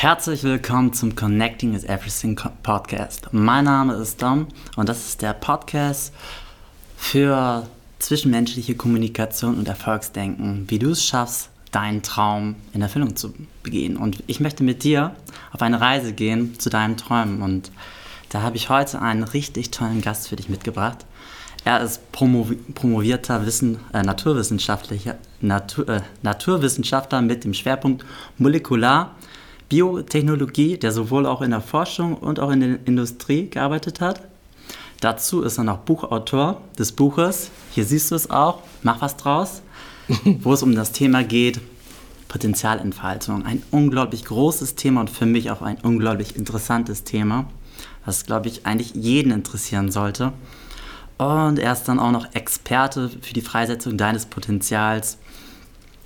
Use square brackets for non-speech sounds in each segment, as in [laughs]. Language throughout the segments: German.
Herzlich willkommen zum Connecting is Everything Podcast. Mein Name ist Dom und das ist der Podcast für zwischenmenschliche Kommunikation und Erfolgsdenken, wie du es schaffst, deinen Traum in Erfüllung zu begehen. Und ich möchte mit dir auf eine Reise gehen zu deinen Träumen. Und da habe ich heute einen richtig tollen Gast für dich mitgebracht. Er ist promovi promovierter Wissen, äh, Naturwissenschaftlicher, Natur, äh, Naturwissenschaftler mit dem Schwerpunkt Molekular Biotechnologie, der sowohl auch in der Forschung und auch in der Industrie gearbeitet hat. Dazu ist er noch Buchautor des Buches. Hier siehst du es auch. Mach was draus. [laughs] wo es um das Thema geht, Potenzialentfaltung. Ein unglaublich großes Thema und für mich auch ein unglaublich interessantes Thema, was, glaube ich, eigentlich jeden interessieren sollte. Und er ist dann auch noch Experte für die Freisetzung deines Potenzials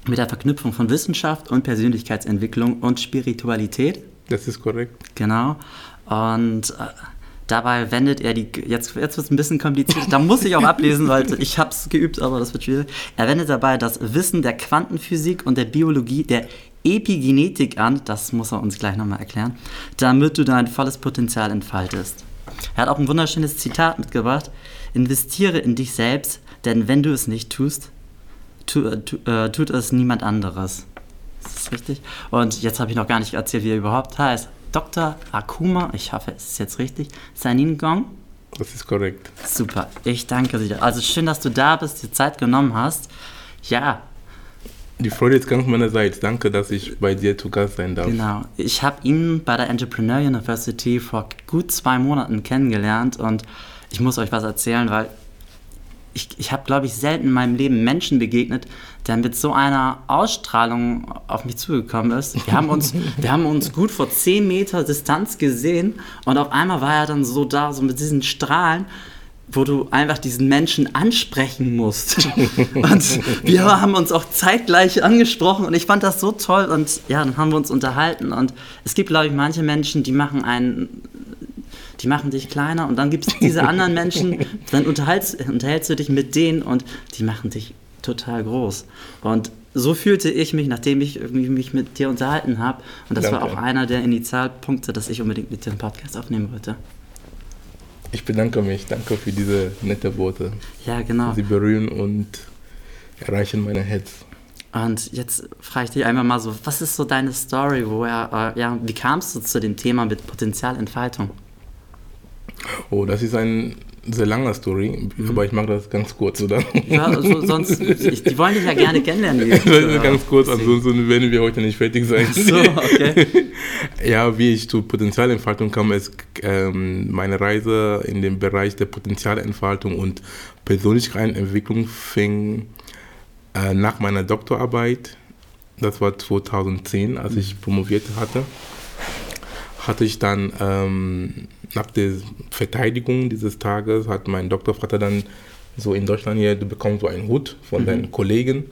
mit der Verknüpfung von Wissenschaft und Persönlichkeitsentwicklung und Spiritualität. Das ist korrekt. Genau. Und äh, Dabei wendet er die, jetzt, jetzt wird es ein bisschen kompliziert, da muss ich auch ablesen, weil ich habe es geübt, aber das wird schwierig. Er wendet dabei das Wissen der Quantenphysik und der Biologie, der Epigenetik an, das muss er uns gleich nochmal erklären, damit du dein volles Potenzial entfaltest. Er hat auch ein wunderschönes Zitat mitgebracht. Investiere in dich selbst, denn wenn du es nicht tust, tu, äh, tu, äh, tut es niemand anderes. Ist das richtig? Und jetzt habe ich noch gar nicht erzählt, wie er überhaupt heißt. Dr. Akuma, ich hoffe, es ist jetzt richtig, Sanin Gong. Das ist korrekt. Super, ich danke dir. Also schön, dass du da bist, dir Zeit genommen hast. Ja. Die Freude ist ganz meinerseits. Danke, dass ich bei dir zu Gast sein darf. Genau. Ich habe ihn bei der Entrepreneur University vor gut zwei Monaten kennengelernt und ich muss euch was erzählen, weil ich, ich habe, glaube ich, selten in meinem Leben Menschen begegnet, der mit so einer Ausstrahlung auf mich zugekommen ist. Wir haben uns, [laughs] wir haben uns gut vor 10 Meter Distanz gesehen und auf einmal war er dann so da, so mit diesen Strahlen wo du einfach diesen Menschen ansprechen musst. [laughs] Und wir haben uns auch zeitgleich angesprochen und ich fand das so toll und ja, dann haben wir uns unterhalten und es gibt, glaube ich, manche Menschen, die machen einen die machen dich kleiner und dann gibt es diese anderen Menschen, [laughs] dann unterhältst, unterhältst du dich mit denen und die machen dich total groß. Und so fühlte ich mich, nachdem ich mich mit dir unterhalten habe. Und das Danke. war auch einer der Initialpunkte, dass ich unbedingt mit dir einen Podcast aufnehmen wollte. Ich bedanke mich. Danke für diese nette Worte. Ja, genau. Sie berühren und erreichen meine Herz. Und jetzt frage ich dich einmal mal so, was ist so deine Story? Woher, äh, ja, wie kamst du zu dem Thema mit Potenzialentfaltung? Oh, das ist ein sehr langer Story, mhm. aber ich mag das ganz kurz, oder? Ja, also sonst, ich, die wollen dich ja gerne kennenlernen. [laughs] ist ganz kurz, ansonsten werden wir heute nicht fertig sein. so, okay. [laughs] ja, wie ich zur Potenzialentfaltung kam, ist ähm, meine Reise in den Bereich der Potenzialentfaltung und Persönlichkeitsentwicklung fing äh, nach meiner Doktorarbeit, das war 2010, als ich promoviert hatte hatte ich dann ähm, nach der Verteidigung dieses Tages, hat mein Doktorvater dann so in Deutschland hier, du bekommst so einen Hut von mhm. deinen Kollegen,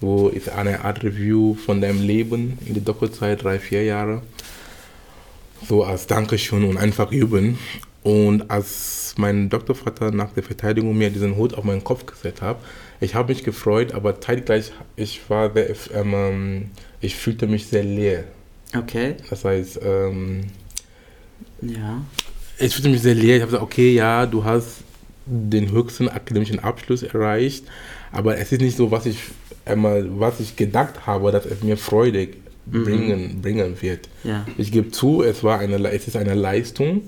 wo ist eine Art Review von deinem Leben in der Doktorzeit, drei, vier Jahre. So als Dankeschön und einfach üben. Und als mein Doktorvater nach der Verteidigung mir diesen Hut auf meinen Kopf gesetzt hat, ich habe mich gefreut, aber zeitgleich, ich war sehr, ähm, ich fühlte mich sehr leer. Okay. Das heißt, ähm, ja. Ich fühlte mich sehr leer. Ich habe gesagt, okay, ja, du hast den höchsten akademischen Abschluss erreicht, aber es ist nicht so, was ich einmal, was ich gedacht habe, dass es mir Freude mhm. bringen, bringen wird. Ja. Ich gebe zu, es war eine, es ist eine Leistung,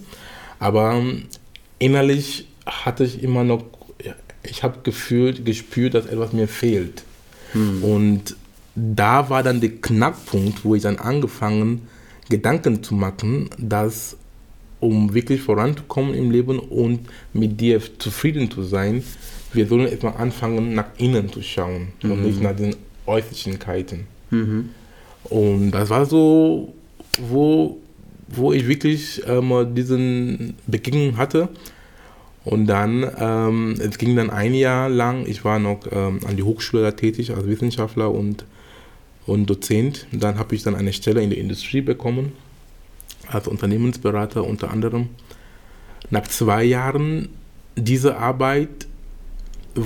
aber innerlich hatte ich immer noch, ich habe gefühlt, gespürt, dass etwas mir fehlt. Mhm. Und da war dann der Knackpunkt, wo ich dann angefangen, Gedanken zu machen, dass um wirklich voranzukommen im Leben und mit dir zufrieden zu sein, wir sollen erstmal anfangen, nach innen zu schauen mhm. und nicht nach den Äußerlichkeiten. Mhm. Und das war so, wo, wo ich wirklich ähm, diesen Begegnung hatte. Und dann, ähm, es ging dann ein Jahr lang, ich war noch ähm, an die Hochschule tätig als Wissenschaftler und und Dozent. Dann habe ich dann eine Stelle in der Industrie bekommen, als Unternehmensberater unter anderem. Nach zwei Jahren dieser Arbeit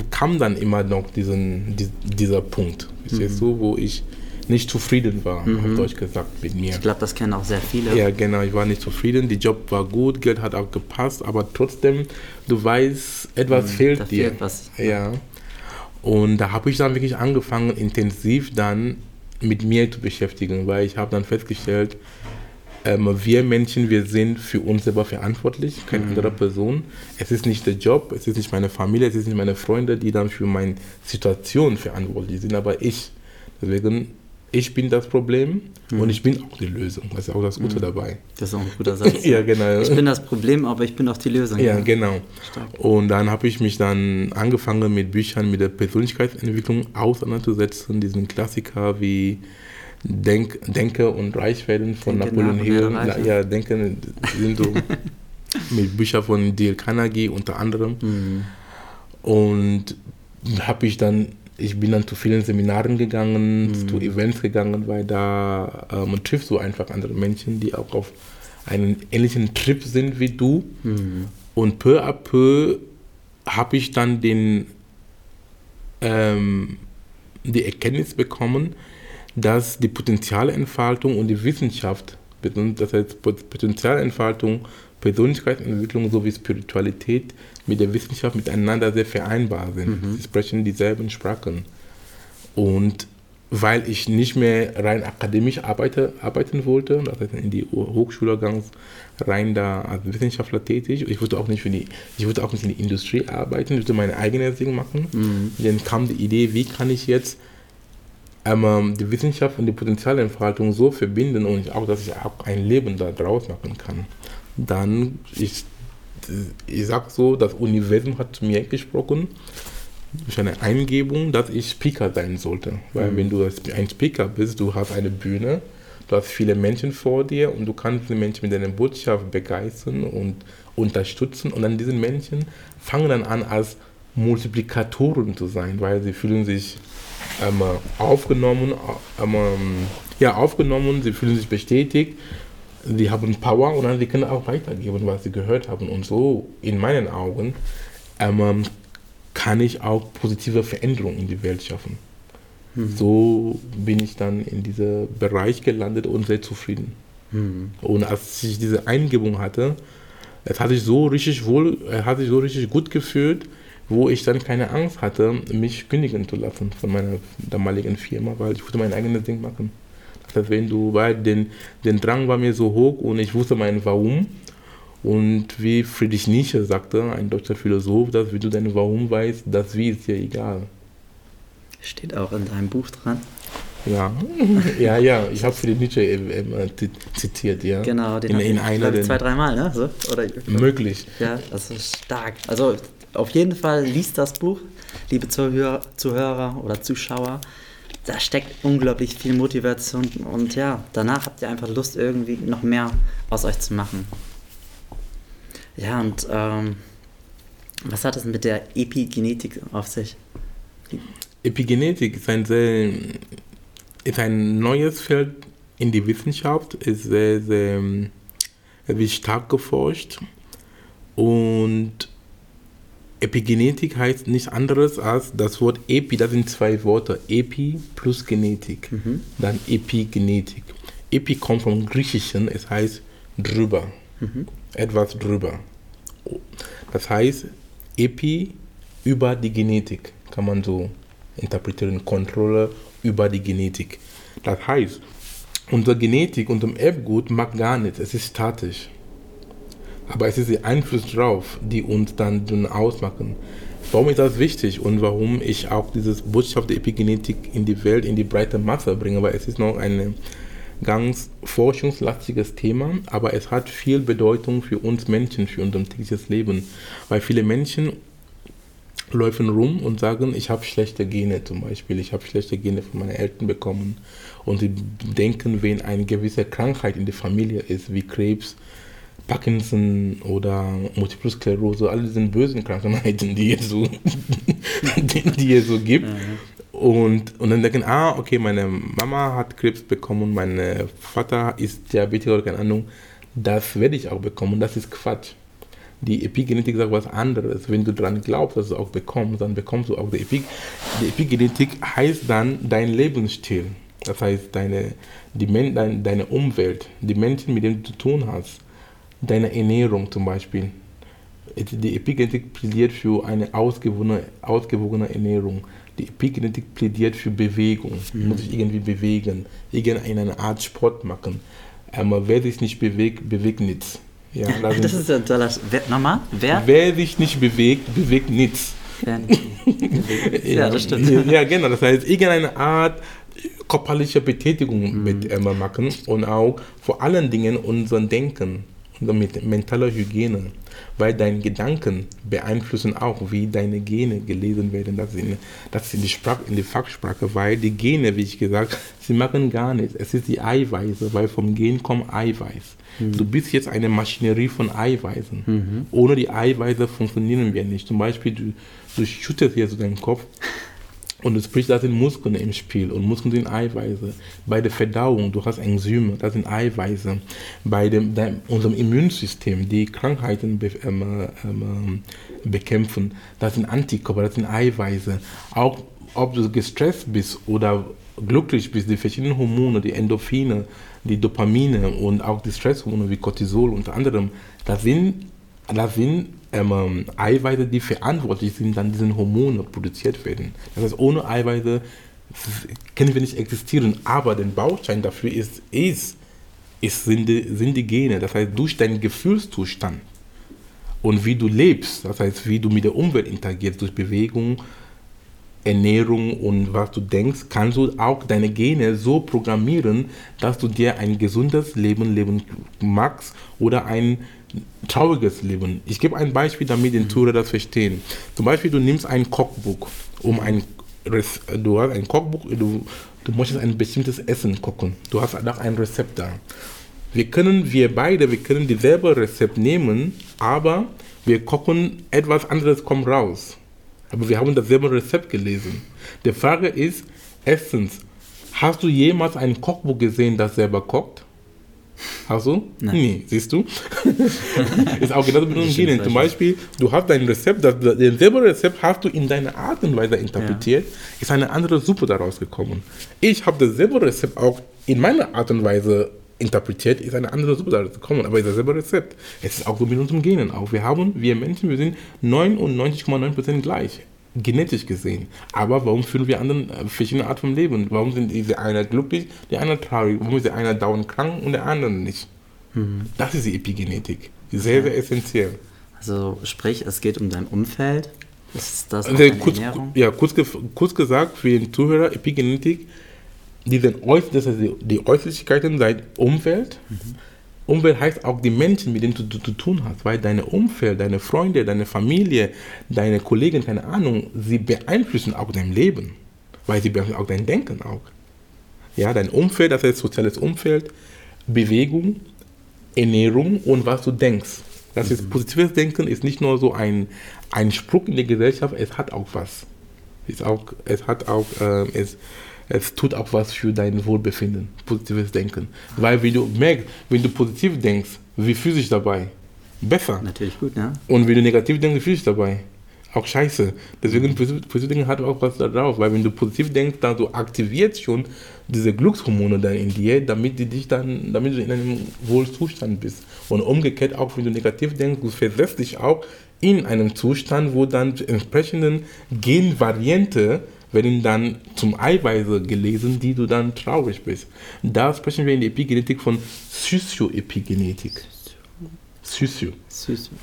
kam dann immer noch diesen, dieser Punkt, mhm. du, wo ich nicht zufrieden war, mhm. auf Deutsch gesagt, mit mir. Ich glaube, das kennen auch sehr viele. Ja, genau, ich war nicht zufrieden, der Job war gut, Geld hat auch gepasst, aber trotzdem, du weißt, etwas mhm, fehlt dir. Fehlt was. Ja. Und da habe ich dann wirklich angefangen, intensiv dann mit mir zu beschäftigen, weil ich habe dann festgestellt, ähm, wir Menschen, wir sind für uns selber verantwortlich, keine mhm. andere Person. Es ist nicht der Job, es ist nicht meine Familie, es ist nicht meine Freunde, die dann für meine Situation verantwortlich sind, aber ich. Deswegen, ich bin das Problem mhm. und ich bin auch die Lösung. Das ist auch das Gute mhm. dabei. Das ist auch ein guter Satz. [laughs] ja, genau. Ich bin das Problem, aber ich bin auch die Lösung. Ja, genau. Stark. Und dann habe ich mich dann angefangen mit Büchern mit der Persönlichkeitsentwicklung auseinanderzusetzen, diesen Klassiker wie Denk, Denke und Reich werden von Denke Napoleon Hill. Ja, Denken sind so [laughs] mit Büchern von Dale Carnegie unter anderem. Mhm. Und habe ich dann, ich bin dann zu vielen Seminaren gegangen, mhm. zu Events gegangen, weil da äh, man trifft so einfach andere Menschen, die auch auf einen ähnlichen Trip sind wie du. Mhm. Und peu à peu habe ich dann den, ähm, die Erkenntnis bekommen, dass die Potenzialentfaltung und die Wissenschaft, das heißt Potenzialentfaltung, Persönlichkeitsentwicklung sowie Spiritualität mit der Wissenschaft miteinander sehr vereinbar sind. Mhm. Sie sprechen dieselben Sprachen. Und weil ich nicht mehr rein akademisch arbeite, arbeiten wollte, das heißt in die Hochschule ganz rein da als Wissenschaftler tätig. Ich wollte auch nicht für die, ich wollte auch nicht in die Industrie arbeiten, ich wollte meine eigene Ding machen. Mhm. Dann kam die Idee, wie kann ich jetzt ähm, die Wissenschaft und die Potenzialentfaltung so verbinden und auch, dass ich auch ein Leben da draus machen kann. Dann, ich, ich sag so, das Universum hat zu mir gesprochen, durch eine Eingebung, dass ich Speaker sein sollte. Weil mhm. wenn du ein Speaker bist, du hast eine Bühne, du hast viele Menschen vor dir und du kannst die Menschen mit deiner Botschaft begeistern und unterstützen und dann diese Menschen fangen dann an als Multiplikatoren zu sein, weil sie fühlen sich ähm, aufgenommen, ähm, ja, aufgenommen, sie fühlen sich bestätigt, sie haben Power und dann sie können auch weitergeben, was sie gehört haben. Und so, in meinen Augen, ähm, kann ich auch positive Veränderungen in die Welt schaffen. Mhm. So bin ich dann in diesem Bereich gelandet und sehr zufrieden. Mhm. Und als ich diese Eingebung hatte, es hat sich so richtig wohl, es hat sich so richtig gut gefühlt, wo ich dann keine Angst hatte, mich kündigen zu lassen von meiner damaligen Firma, weil ich wollte mein eigenes Ding machen. Das heißt, wenn du, weil den, den Drang war mir so hoch und ich wusste mein Warum. Und wie Friedrich Nietzsche sagte, ein deutscher Philosoph, dass wenn du dein Warum weißt, das Wie ist dir egal. Steht auch in deinem Buch dran. Ja, [laughs] ja, ja. Ich habe Friedrich Nietzsche äh, zitiert, ja. Genau, den in, in einer, zwei, dreimal, ne? So, oder, möglich. Ja, das ist stark. Also auf jeden Fall liest das Buch, liebe Zuhörer, Zuhörer oder Zuschauer. Da steckt unglaublich viel Motivation und ja, danach habt ihr einfach Lust, irgendwie noch mehr aus euch zu machen. Ja, und ähm, was hat es mit der Epigenetik auf sich? Epigenetik ist ein sehr ist ein neues Feld in die Wissenschaft, ist sehr, sehr, sehr stark geforscht und Epigenetik heißt nichts anderes als das Wort Epi, das sind zwei Worte, Epi plus Genetik, mhm. dann Epigenetik. Epi kommt vom Griechischen, es heißt drüber, mhm. etwas drüber. Das heißt, Epi über die Genetik, kann man so interpretieren, Kontrolle über die Genetik. Das heißt, unsere Genetik, unser Erbgut mag gar nichts, es ist statisch aber es ist der Einfluss drauf, die uns dann, dann ausmachen. Warum ist das wichtig und warum ich auch dieses Botschaft der Epigenetik in die Welt, in die breite Masse bringe, weil es ist noch ein ganz forschungslastiges Thema, aber es hat viel Bedeutung für uns Menschen, für unser tägliches Leben, weil viele Menschen laufen rum und sagen, ich habe schlechte Gene zum Beispiel, ich habe schlechte Gene von meinen Eltern bekommen. Und sie denken, wenn eine gewisse Krankheit in der Familie ist, wie Krebs, Parkinson oder Multiple Sklerose, alle diese bösen Krankheiten, die es so, [laughs] die, die es so gibt. Mhm. Und, und dann denken, ah, okay, meine Mama hat Krebs bekommen, mein Vater ist Diabetiker oder keine Ahnung, das werde ich auch bekommen. Das ist Quatsch. Die Epigenetik sagt was anderes. Wenn du daran glaubst, dass du auch bekommst, dann bekommst du auch die Epigenetik. Die Epigenetik heißt dann dein Lebensstil. Das heißt, deine, die Men dein, deine Umwelt, die Menschen, mit denen du zu tun hast, deine Ernährung zum Beispiel. Die Epigenetik plädiert für eine ausgewogene, ausgewogene Ernährung. Die Epigenetik plädiert für Bewegung. Mhm. Muss sich irgendwie bewegen, irgendeine Art Sport machen. Aber wer sich nicht bewegt, bewegt nichts. Ja, das ist ein toller. Wer, nochmal? Wer? Wer sich nicht bewegt, bewegt nichts. [laughs] ja, das stimmt. Ja, genau. Das heißt, irgendeine Art körperliche Betätigung mhm. mit immer machen und auch vor allen Dingen unser Denken, unsere mentale Hygiene weil deine Gedanken beeinflussen auch, wie deine Gene gelesen werden. Das ist in, das in, die, Sprache, in die Fachsprache, weil die Gene, wie ich gesagt sie machen gar nichts. Es ist die Eiweiße, weil vom Gen kommt Eiweiß. Mhm. Du bist jetzt eine Maschinerie von Eiweißen. Mhm. Ohne die Eiweiße funktionieren wir nicht. Zum Beispiel, du, du schüttest jetzt deinen Kopf und sprich, da sind Muskeln im Spiel und Muskeln sind Eiweiße. Bei der Verdauung, du hast Enzyme, das sind Eiweiße. Bei dem, dem, unserem Immunsystem, die Krankheiten be, ähm, ähm, bekämpfen, das sind Antikörper, das sind Eiweiße. Auch ob du gestresst bist oder glücklich bist, die verschiedenen Hormone, die Endorphine, die Dopamine und auch die Stresshormone wie Cortisol unter anderem, das sind, das sind ähm, Eiweiße, die verantwortlich sind, dann diese Hormone produziert werden. Das heißt, ohne Eiweiße können wir nicht existieren, aber der Baustein dafür ist, ist, ist sind, die, sind die Gene. Das heißt, durch deinen Gefühlszustand und wie du lebst, das heißt, wie du mit der Umwelt interagierst, durch Bewegung, Ernährung und was du denkst, kannst du auch deine Gene so programmieren, dass du dir ein gesundes Leben leben magst oder ein trauriges Leben. Ich gebe ein Beispiel, damit die Zuhörer das verstehen. Zum Beispiel, du nimmst ein Kochbuch, um ein, du hast ein Kochbuch, du, du möchtest ein bestimmtes Essen kochen. Du hast auch ein Rezept da. Wir können, wir beide, wir können dieselbe Rezept nehmen, aber wir kochen, etwas anderes kommt raus. Aber wir haben dasselbe Rezept gelesen. Die Frage ist, erstens, hast du jemals ein Kochbuch gesehen, das selber kocht? Hast du? Nein. Nee, siehst du? [laughs] ist auch genauso mit den Genen. Zum Beispiel, du hast dein Rezept, das, selbe Rezept hast du in deiner Art und Weise interpretiert, ja. ist eine andere Suppe daraus gekommen. Ich habe dasselbe Rezept auch in meiner Art und Weise interpretiert, ist eine andere Suppe daraus gekommen, aber ist dasselbe Rezept. Es ist auch so mit unseren Genen auch. Wir haben, wir Menschen, wir sind 99,9% gleich genetisch gesehen. Aber warum führen wir anderen äh, verschiedene Arten von Leben? Warum sind diese einer glücklich, die einer traurig? Warum ist der einer dauernd krank und der andere nicht? Mhm. Das ist die Epigenetik. Sehr, sehr essentiell. Also sprich, es geht um dein Umfeld. Ist das also, kurz, Ja, kurz, kurz gesagt, für den Zuhörer, Epigenetik, die, sind, das heißt die, die Äußerlichkeiten seit Umfeld, mhm Umwelt heißt auch die Menschen, mit denen du zu tun hast, weil deine Umfeld, deine Freunde, deine Familie, deine Kollegen, keine Ahnung, sie beeinflussen auch dein Leben, weil sie beeinflussen auch dein Denken auch. Ja, dein Umfeld, das heißt soziales Umfeld, Bewegung, Ernährung und was du denkst. Das mhm. ist positives Denken ist nicht nur so ein, ein Spruch in der Gesellschaft, es hat auch was. Ist auch, es hat auch, äh, es, es tut auch was für dein Wohlbefinden, positives Denken. Weil wenn du merkst, wenn du positiv denkst, wie fühlst du dich dabei? Besser. Natürlich gut, ja. Und wenn du negativ denkst, wie fühlst du dich dabei? Auch scheiße. Deswegen, positiv denken hat auch was da drauf. Weil wenn du positiv denkst, dann du aktivierst schon diese Glückshormone dann in dir, damit du dich dann, damit du in einem Wohlzustand bist. Und umgekehrt auch, wenn du negativ denkst, du versetzt dich auch in einem Zustand, wo dann entsprechenden Genvariante werden dann zum Eiweiße gelesen, die du dann traurig bist. Da sprechen wir in der Epigenetik von Sozioepigenetik. Sozio.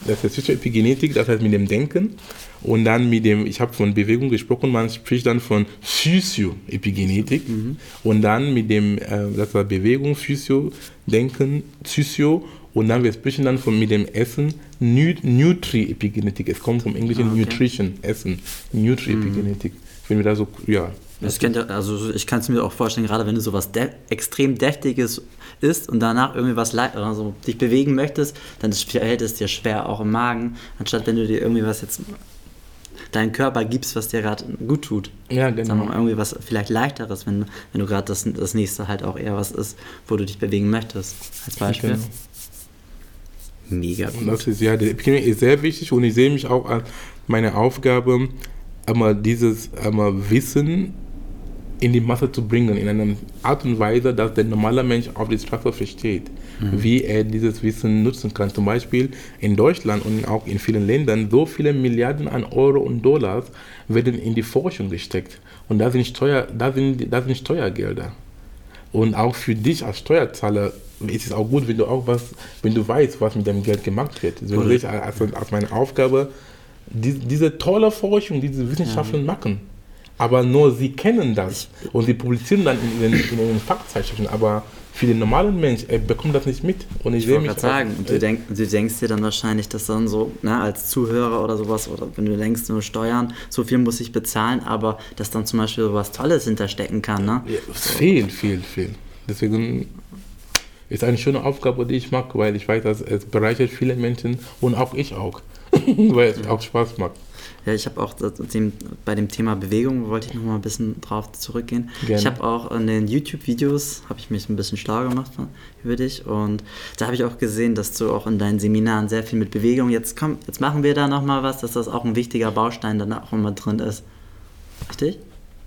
Das ist Sozioepigenetik, das heißt mit dem Denken. Und dann mit dem, ich habe von Bewegung gesprochen, man spricht dann von Physio-Epigenetik. Mhm. Und dann mit dem, äh, das war Bewegung, Physio, Denken, Physio. Und dann wir sprechen dann von mit dem Essen Nutri-Epigenetik. Es kommt vom englischen ah, okay. Nutrition, Essen, Nutri-Epigenetik. Mhm wenn wir da so, ja. Das kennt, also ich kann es mir auch vorstellen, gerade wenn du sowas de extrem Deftiges isst und danach irgendwie was also dich bewegen möchtest, dann fällt es dir schwer, auch im Magen, anstatt wenn du dir irgendwie was jetzt deinen Körper gibst, was dir gerade gut tut. Ja, genau. Sondern irgendwie was vielleicht leichteres, wenn, wenn du gerade das, das nächste halt auch eher was ist, wo du dich bewegen möchtest, als Beispiel. Genau. Mega gut. Und das ist ja, der ist sehr wichtig und ich sehe mich auch als meine Aufgabe, einmal dieses einmal Wissen in die Masse zu bringen, in einer Art und Weise, dass der normale Mensch auf die Straße versteht, mhm. wie er dieses Wissen nutzen kann. Zum Beispiel in Deutschland und auch in vielen Ländern, so viele Milliarden an Euro und Dollars werden in die Forschung gesteckt. Und da sind, Steuer, da sind, da sind Steuergelder. Und auch für dich als Steuerzahler ist es auch gut, wenn du auch was, wenn du weißt, was mit dem Geld gemacht wird. So sehe ich als, als meine Aufgabe, die, diese tolle Forschung, diese Wissenschaften ja. machen. Aber nur sie kennen das und sie publizieren dann in den, in den Fachzeitschriften. Aber für den normalen Mensch, er bekommt das nicht mit. Und ich, ich sehe mich. sagen, und du, denk, du denkst dir dann wahrscheinlich, dass dann so, ne, als Zuhörer oder sowas, oder wenn du denkst, nur Steuern, so viel muss ich bezahlen, aber dass dann zum Beispiel was Tolles hinterstecken kann. Ne? Ja, viel, viel, viel. Deswegen ist eine schöne Aufgabe, die ich mag, weil ich weiß, dass es bereichert viele Menschen und auch ich auch, [laughs] weil es auch Spaß macht. Ja, ich habe auch dem, bei dem Thema Bewegung wollte ich noch mal ein bisschen drauf zurückgehen. Gerne. Ich habe auch in den YouTube-Videos habe ich mich ein bisschen schlau gemacht über dich und da habe ich auch gesehen, dass du auch in deinen Seminaren sehr viel mit Bewegung. Jetzt komm, jetzt machen wir da noch mal was, dass das auch ein wichtiger Baustein dann auch immer drin ist. Richtig?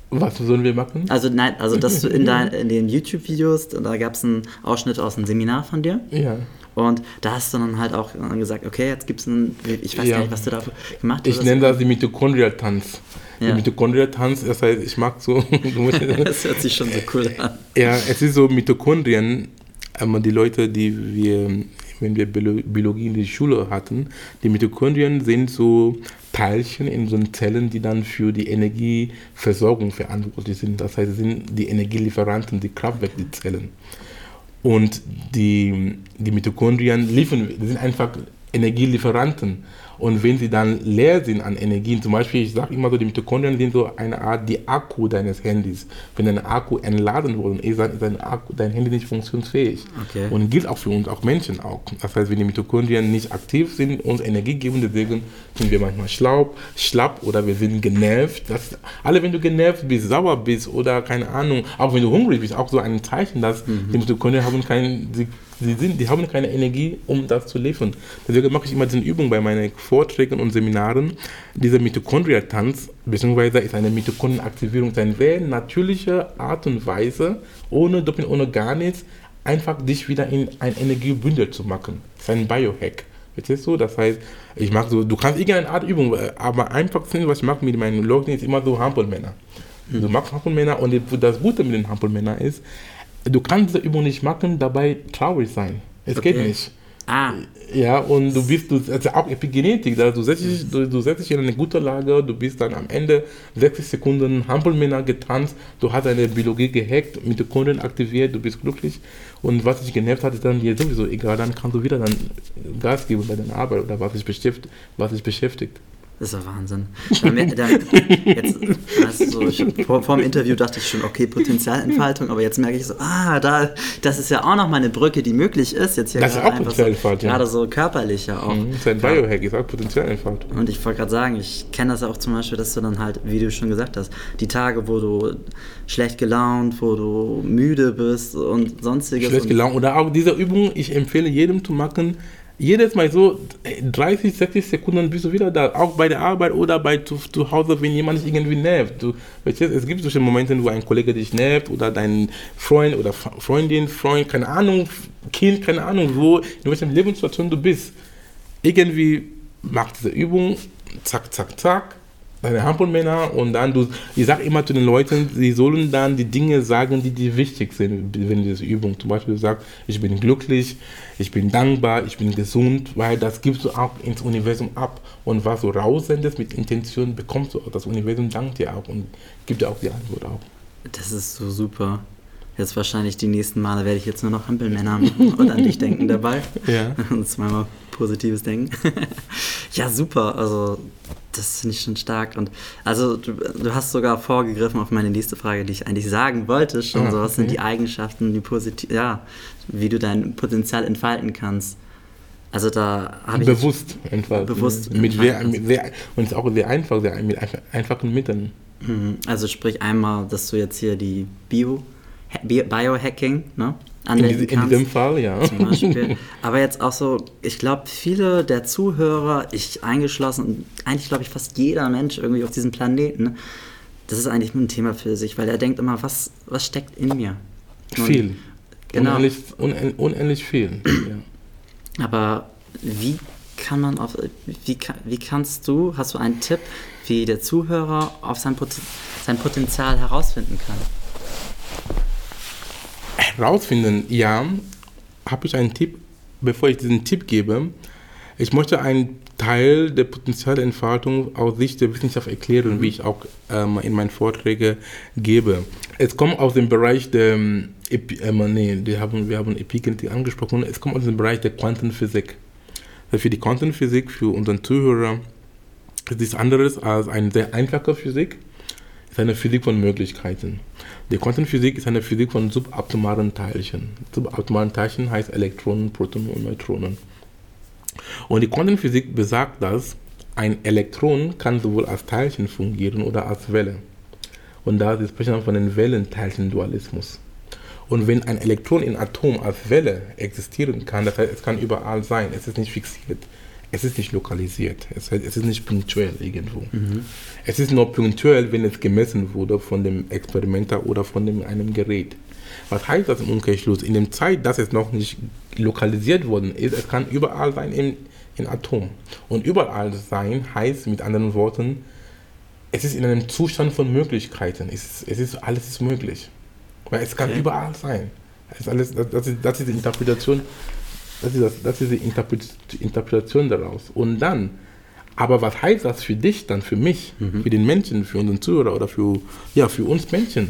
Was sollen wir machen? Also nein, also dass du in, [laughs] dein, in den YouTube-Videos, da gab es einen Ausschnitt aus einem Seminar von dir. Ja. Und da hast du dann halt auch gesagt, okay, jetzt gibt es einen, ich weiß ja. gar nicht, was du da gemacht hast. Ich nenne das die Mitochondria-Tanz. Ja. Die Mitochondria-Tanz, das heißt, ich mag so... [laughs] [laughs] das hört sich schon so cool an. Ja, es ist so Mitochondrien, die Leute, die wir, wenn wir Biologie in der Schule hatten, die Mitochondrien sind so Teilchen in so Zellen, die dann für die Energieversorgung verantwortlich sind. Das heißt, sind die Energielieferanten, die Kraftwerke, die Zellen. Und die, die Mitochondrien liefern, sind einfach Energielieferanten. Und wenn sie dann leer sind an Energien, zum Beispiel, ich sage immer so, die Mitochondrien sind so eine Art die Akku deines Handys. Wenn dein Akku entladen wurde, ist dein, Akku, dein Handy nicht funktionsfähig. Okay. Und gilt auch für uns, auch Menschen auch. Das heißt, wenn die Mitochondrien nicht aktiv sind, uns Energie geben, deswegen sind wir manchmal schlau, schlapp oder wir sind genervt. Das, alle, wenn du genervt bist, sauer bist oder keine Ahnung, auch wenn du hungrig bist, auch so ein Zeichen, dass mhm. die Mitochondrien haben keinen Sie, sind, die haben keine Energie, um das zu liefern. Deswegen mache ich immer diese Übung bei meinen Vorträgen und Seminaren. Dieser Mitochondria-Tanz, beziehungsweise ist eine Mitochondrienaktivierung, ist eine sehr natürliche Art und Weise, ohne Doping, ohne gar nichts, einfach dich wieder in ein Energiebündel zu machen. Das ist ein Biohack. Verstehst du? Das heißt, ich mache so, du kannst irgendeine Art Übung, aber einfachsten, was ich mache mit meinen Leuten, ist immer so Hampelmänner. Mhm. Du machst Hampelmänner und das Gute mit den Hampelmännern ist, du kannst diese Übung nicht machen, dabei traurig sein. Es okay. geht nicht. Ah. Ja, und du bist, du, also auch Epigenetik, da, du, setzt dich, du, du setzt dich in eine gute Lage, du bist dann am Ende 60 Sekunden Hampelmänner getanzt, du hast deine Biologie gehackt, mit den Kunden aktiviert, du bist glücklich und was dich genervt hat, ist dann dir sowieso egal, dann kannst du wieder dann Gas geben bei deiner Arbeit oder was dich beschäftigt. Was dich beschäftigt. Das ist ja Wahnsinn. [laughs] jetzt, also so, vor, vor, dem Interview dachte ich schon, okay, Potenzialentfaltung, aber jetzt merke ich so, ah, da, das ist ja auch noch mal eine Brücke, die möglich ist. Jetzt hier das ist auch Potenzialentfaltung. So, gerade so körperlich ja auch. Mhm, das ist ein Biohack, ist auch Potenzialentfaltung. Und ich wollte gerade sagen, ich kenne das ja auch zum Beispiel, dass du dann halt, wie du schon gesagt hast, die Tage, wo du schlecht gelaunt, wo du müde bist und sonstiges. Schlecht gelaunt oder auch diese Übung, ich empfehle jedem zu machen, jedes Mal so 30, 60 Sekunden bist du wieder da, auch bei der Arbeit oder bei zu, zu Hause, wenn jemand dich irgendwie nervt. Du, weißt, es gibt solche Momente, wo ein Kollege dich nervt oder dein Freund oder Freundin, Freund, keine Ahnung, Kind, keine Ahnung, wo, in welcher Lebenssituation du bist. Irgendwie mach diese Übung, zack, zack, zack, deine Hampelmänner und dann du, ich sage immer zu den Leuten, sie sollen dann die Dinge sagen, die dir wichtig sind, wenn diese Übung zum Beispiel sagt, ich bin glücklich, ich bin dankbar, ich bin gesund, weil das gibst du auch ins Universum ab und was du raussendest mit Intention, bekommst du auch, das Universum dankt dir auch und gibt dir auch die Antwort auch. Das ist so super. Jetzt wahrscheinlich die nächsten Male werde ich jetzt nur noch Hampelmänner und an dich denken dabei. Ja. [laughs] Und zweimal positives Denken. [laughs] ja, super. Also das finde ich schon stark. Und also du, du, hast sogar vorgegriffen auf meine nächste Frage, die ich eigentlich sagen wollte schon. Ah, so, was okay. sind die Eigenschaften, die positiv, ja, wie du dein Potenzial entfalten kannst. Also da habe ich bewusst entfalten. Bewusst mit entfalten. Sehr, sehr, und es ist auch sehr einfach, sehr, mit einfachen Mitteln. Mhm. Also sprich einmal, dass du jetzt hier die Bio, Biohacking, ne? Anwenden in, in diesem Fall, ja. [laughs] Aber jetzt auch so, ich glaube, viele der Zuhörer, ich eingeschlossen, eigentlich glaube ich fast jeder Mensch irgendwie auf diesem Planeten, das ist eigentlich ein Thema für sich, weil er denkt immer, was, was steckt in mir? Und viel. Genau. Unendlich, unend, unendlich viel. [clears throat] ja. Aber wie kann man auf, wie, wie kannst du, hast du einen Tipp, wie der Zuhörer auf sein, Poten sein Potenzial herausfinden kann? Herausfinden, ja, habe ich einen Tipp, bevor ich diesen Tipp gebe. Ich möchte einen Teil der Potenzialentfaltung aus Sicht der Wissenschaft erklären, mhm. wie ich auch ähm, in meinen Vorträgen gebe. Es kommt aus dem Bereich der, ähm, Epi äh, nee, die haben, wir haben Epigenetik angesprochen, es kommt aus dem Bereich der Quantenphysik. Für die Quantenphysik, für unseren Zuhörer, ist nichts anderes als eine sehr einfache Physik, ist eine Physik von Möglichkeiten. Die Quantenphysik ist eine Physik von subatomaren Teilchen. Subatomaren Teilchen heißt Elektronen, Protonen und Neutronen. Und die Quantenphysik besagt, dass ein Elektron kann sowohl als Teilchen fungieren oder als Welle. Und da sprechen wir von dem Wellenteilchen-Dualismus. Und wenn ein Elektron in Atom als Welle existieren kann, das heißt, es kann überall sein, es ist nicht fixiert, es ist nicht lokalisiert, es, es ist nicht punktuell irgendwo. Mhm. Es ist nur punktuell, wenn es gemessen wurde von dem Experimenter oder von dem, einem Gerät. Was heißt das im Umkehrschluss? In der Zeit, dass es noch nicht lokalisiert worden ist, es kann überall sein in, in Atom. Und überall sein heißt mit anderen Worten, es ist in einem Zustand von Möglichkeiten. Es ist, es ist alles ist möglich. Weil es kann okay. überall sein. Das ist, alles, das, ist, das ist die Interpretation, das ist, das, das ist die Interpretation daraus. Und dann, aber was heißt das für dich dann, für mich, mhm. für den Menschen, für unseren Zuhörer oder für, ja, für uns Menschen?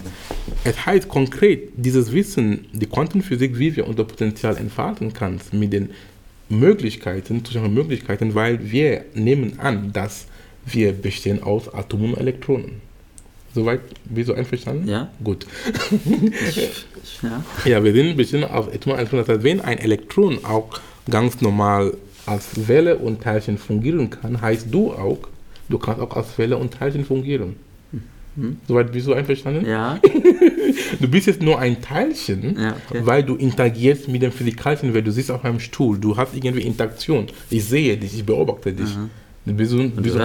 Es heißt konkret, dieses Wissen, die Quantenphysik, wie wir unser Potenzial entfalten können, mit den Möglichkeiten, Möglichkeiten, weil wir nehmen an, dass wir bestehen aus Atomen und Elektronen. Soweit, du einverstanden? Ja. Gut. [laughs] ja. ja, wir sind ein bisschen auf Das heißt, wenn ein Elektron auch ganz normal als Welle und Teilchen fungieren kann, heißt du auch, du kannst auch als Welle und Teilchen fungieren. Mhm. Soweit bist du einverstanden? Ja. [laughs] du bist jetzt nur ein Teilchen, ja, okay. weil du interagierst mit dem Physikalischen, weil du sitzt auf einem Stuhl, du hast irgendwie Interaktion. Ich sehe dich, ich beobachte dich. Mhm. Du bist, du bist.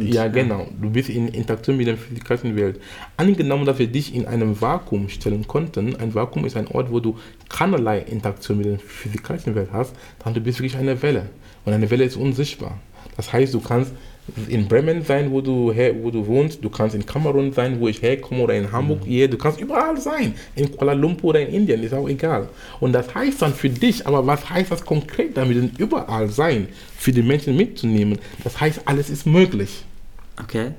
Ja, genau. Du bist in Interaktion mit der physikalischen Welt. Angenommen, dass wir dich in einem Vakuum stellen konnten, ein Vakuum ist ein Ort, wo du keinerlei Interaktion mit der physikalischen Welt hast, dann du bist wirklich eine Welle. Und eine Welle ist unsichtbar. Das heißt, du kannst in Bremen sein, wo du, her, wo du wohnst, du kannst in Kamerun sein, wo ich herkomme, oder in Hamburg, mhm. hier, du kannst überall sein, in Kuala Lumpur oder in Indien, ist auch egal. Und das heißt dann für dich, aber was heißt das konkret damit, denn überall sein, für die Menschen mitzunehmen? Das heißt, alles ist möglich. Okay.